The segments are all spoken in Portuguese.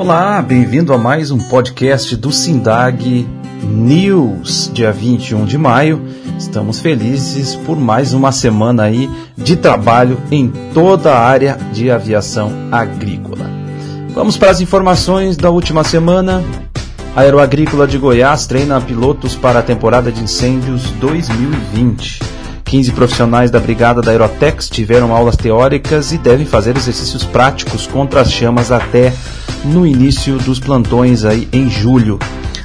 Olá, bem-vindo a mais um podcast do Sindag News, dia 21 de maio. Estamos felizes por mais uma semana aí de trabalho em toda a área de aviação agrícola. Vamos para as informações da última semana. A Aeroagrícola de Goiás treina pilotos para a temporada de incêndios 2020. 15 profissionais da Brigada da Aerotex tiveram aulas teóricas e devem fazer exercícios práticos contra as chamas até no início dos plantões aí em julho.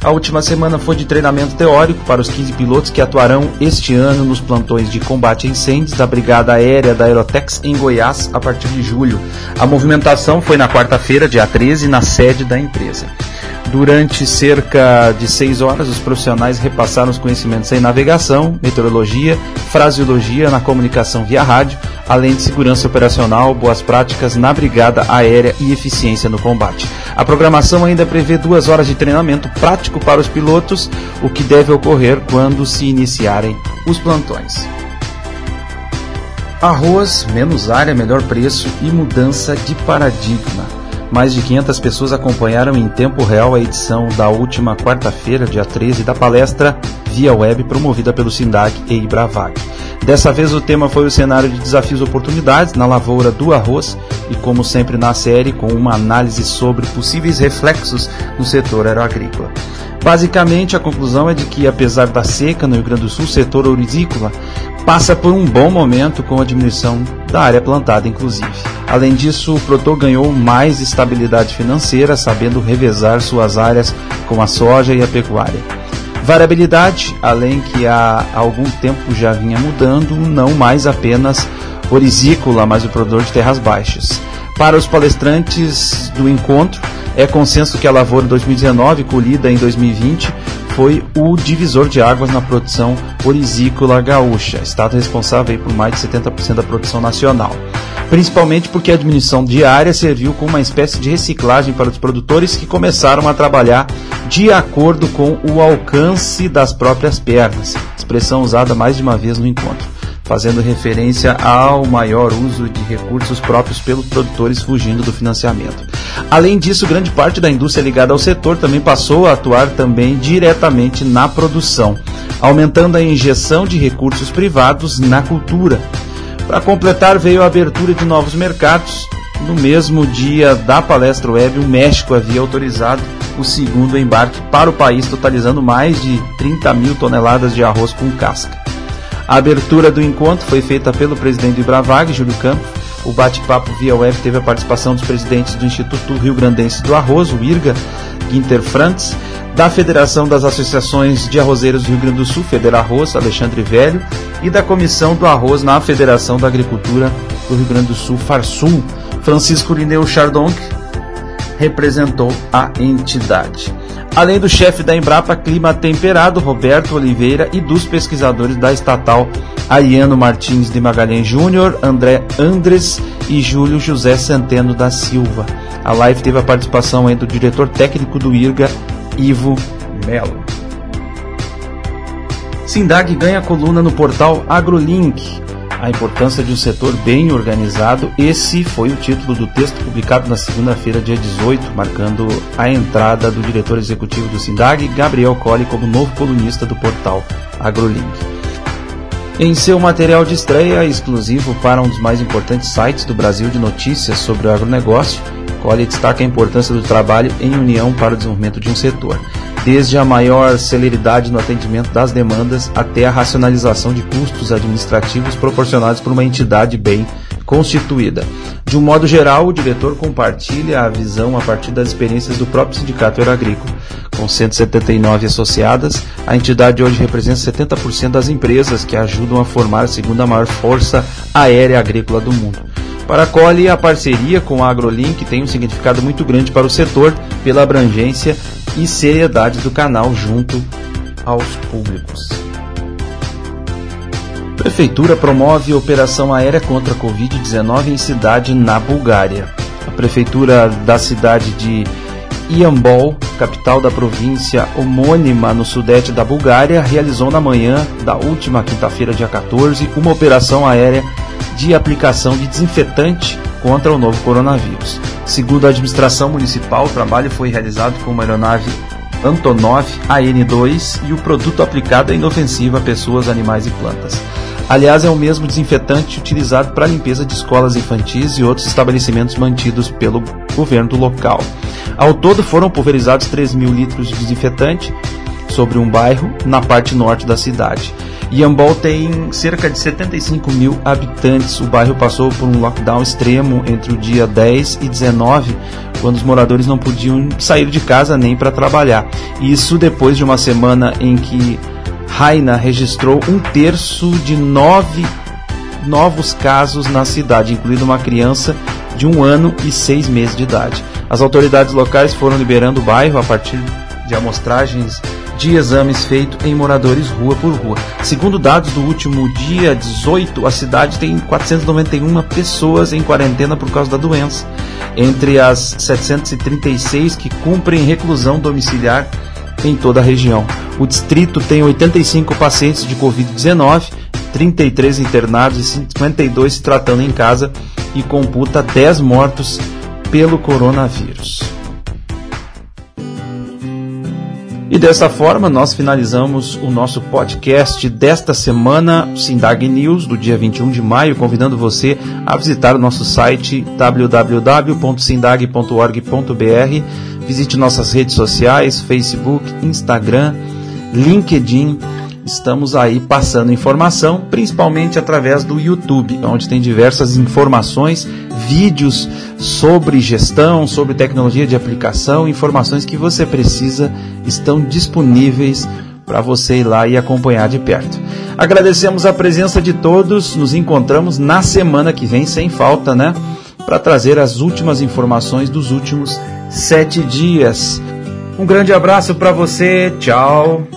A última semana foi de treinamento teórico para os 15 pilotos que atuarão este ano nos plantões de combate a incêndios da Brigada Aérea da Aerotex em Goiás a partir de julho. A movimentação foi na quarta-feira, dia 13, na sede da empresa. Durante cerca de seis horas, os profissionais repassaram os conhecimentos em navegação, meteorologia, fraseologia na comunicação via rádio, além de segurança operacional, boas práticas na brigada aérea e eficiência no combate. A programação ainda prevê duas horas de treinamento prático para os pilotos, o que deve ocorrer quando se iniciarem os plantões. Arroz, menos área, melhor preço e mudança de paradigma. Mais de 500 pessoas acompanharam em tempo real a edição da última quarta-feira, dia 13, da palestra via web promovida pelo SINDAG e Ibravag. Dessa vez o tema foi o cenário de desafios e oportunidades na lavoura do arroz e, como sempre na série, com uma análise sobre possíveis reflexos no setor aeroagrícola. Basicamente, a conclusão é de que, apesar da seca no Rio Grande do Sul, o setor orizícola passa por um bom momento com a diminuição da área plantada, inclusive. Além disso, o produtor ganhou mais estabilidade financeira, sabendo revezar suas áreas com a soja e a pecuária. Variabilidade, além que há algum tempo já vinha mudando, não mais apenas orizícola, mas o produtor de terras baixas. Para os palestrantes do encontro, é consenso que a lavoura 2019, colhida em 2020, foi o divisor de águas na produção orizícola gaúcha, estado responsável por mais de 70% da produção nacional. Principalmente porque a diminuição diária serviu como uma espécie de reciclagem para os produtores que começaram a trabalhar de acordo com o alcance das próprias pernas, expressão usada mais de uma vez no encontro fazendo referência ao maior uso de recursos próprios pelos produtores fugindo do financiamento. Além disso, grande parte da indústria ligada ao setor também passou a atuar também diretamente na produção, aumentando a injeção de recursos privados na cultura. Para completar, veio a abertura de novos mercados. No mesmo dia da palestra web, o México havia autorizado o segundo embarque para o país, totalizando mais de 30 mil toneladas de arroz com casca. A abertura do encontro foi feita pelo presidente do Ibravag, Júlio Campos. O bate-papo via web teve a participação dos presidentes do Instituto Rio Grandense do Arroz, o IRGA, Guinter Frantz, da Federação das Associações de Arrozeiros do Rio Grande do Sul, Federarroz, Alexandre Velho, e da Comissão do Arroz na Federação da Agricultura do Rio Grande do Sul, Farsul, Francisco Lineu Chardonc, representou a entidade além do chefe da Embrapa Clima Temperado, Roberto Oliveira, e dos pesquisadores da estatal Ariano Martins de Magalhães Júnior, André Andres e Júlio José Centeno da Silva. A live teve a participação do diretor técnico do IRGA, Ivo Melo. Sindag ganha coluna no portal AgroLink a importância de um setor bem organizado. Esse foi o título do texto publicado na segunda-feira, dia 18, marcando a entrada do diretor executivo do SINDAG, Gabriel Colli, como novo colunista do portal AgroLink. Em seu material de estreia, exclusivo para um dos mais importantes sites do Brasil de notícias sobre o agronegócio, Colli destaca a importância do trabalho em união para o desenvolvimento de um setor desde a maior celeridade no atendimento das demandas até a racionalização de custos administrativos proporcionados por uma entidade bem constituída. De um modo geral, o diretor compartilha a visão a partir das experiências do próprio Sindicato Aeroagrícola. Com 179 associadas, a entidade hoje representa 70% das empresas que ajudam a formar a segunda maior força aérea agrícola do mundo. Para a Cole, a parceria com a AgroLink tem um significado muito grande para o setor pela abrangência e seriedade do canal junto aos públicos. Prefeitura promove operação aérea contra a Covid-19 em cidade na Bulgária. A prefeitura da cidade de Iambol, capital da província homônima no sudeste da Bulgária, realizou na manhã da última quinta-feira, dia 14, uma operação aérea de aplicação de desinfetante contra o novo coronavírus. Segundo a administração municipal, o trabalho foi realizado com uma aeronave Antonov AN2 e o produto aplicado é inofensivo a pessoas, animais e plantas. Aliás, é o mesmo desinfetante utilizado para a limpeza de escolas infantis e outros estabelecimentos mantidos pelo governo local. Ao todo, foram pulverizados 3 mil litros de desinfetante sobre um bairro na parte norte da cidade. Iambol tem cerca de 75 mil habitantes. O bairro passou por um lockdown extremo entre o dia 10 e 19, quando os moradores não podiam sair de casa nem para trabalhar. Isso depois de uma semana em que Raina registrou um terço de nove novos casos na cidade, incluindo uma criança de um ano e seis meses de idade. As autoridades locais foram liberando o bairro a partir de amostragens de exames feitos em moradores rua por rua. Segundo dados do último dia 18, a cidade tem 491 pessoas em quarentena por causa da doença. Entre as 736 que cumprem reclusão domiciliar em toda a região. O distrito tem 85 pacientes de Covid-19, 33 internados e 52 se tratando em casa e computa 10 mortos pelo coronavírus. E dessa forma nós finalizamos o nosso podcast desta semana, Sindag News, do dia 21 de maio, convidando você a visitar o nosso site www.sindag.org.br Visite nossas redes sociais, Facebook, Instagram, LinkedIn. Estamos aí passando informação, principalmente através do YouTube, onde tem diversas informações, vídeos sobre gestão, sobre tecnologia de aplicação, informações que você precisa estão disponíveis para você ir lá e acompanhar de perto. Agradecemos a presença de todos, nos encontramos na semana que vem, sem falta, né? Para trazer as últimas informações dos últimos sete dias. Um grande abraço para você, tchau.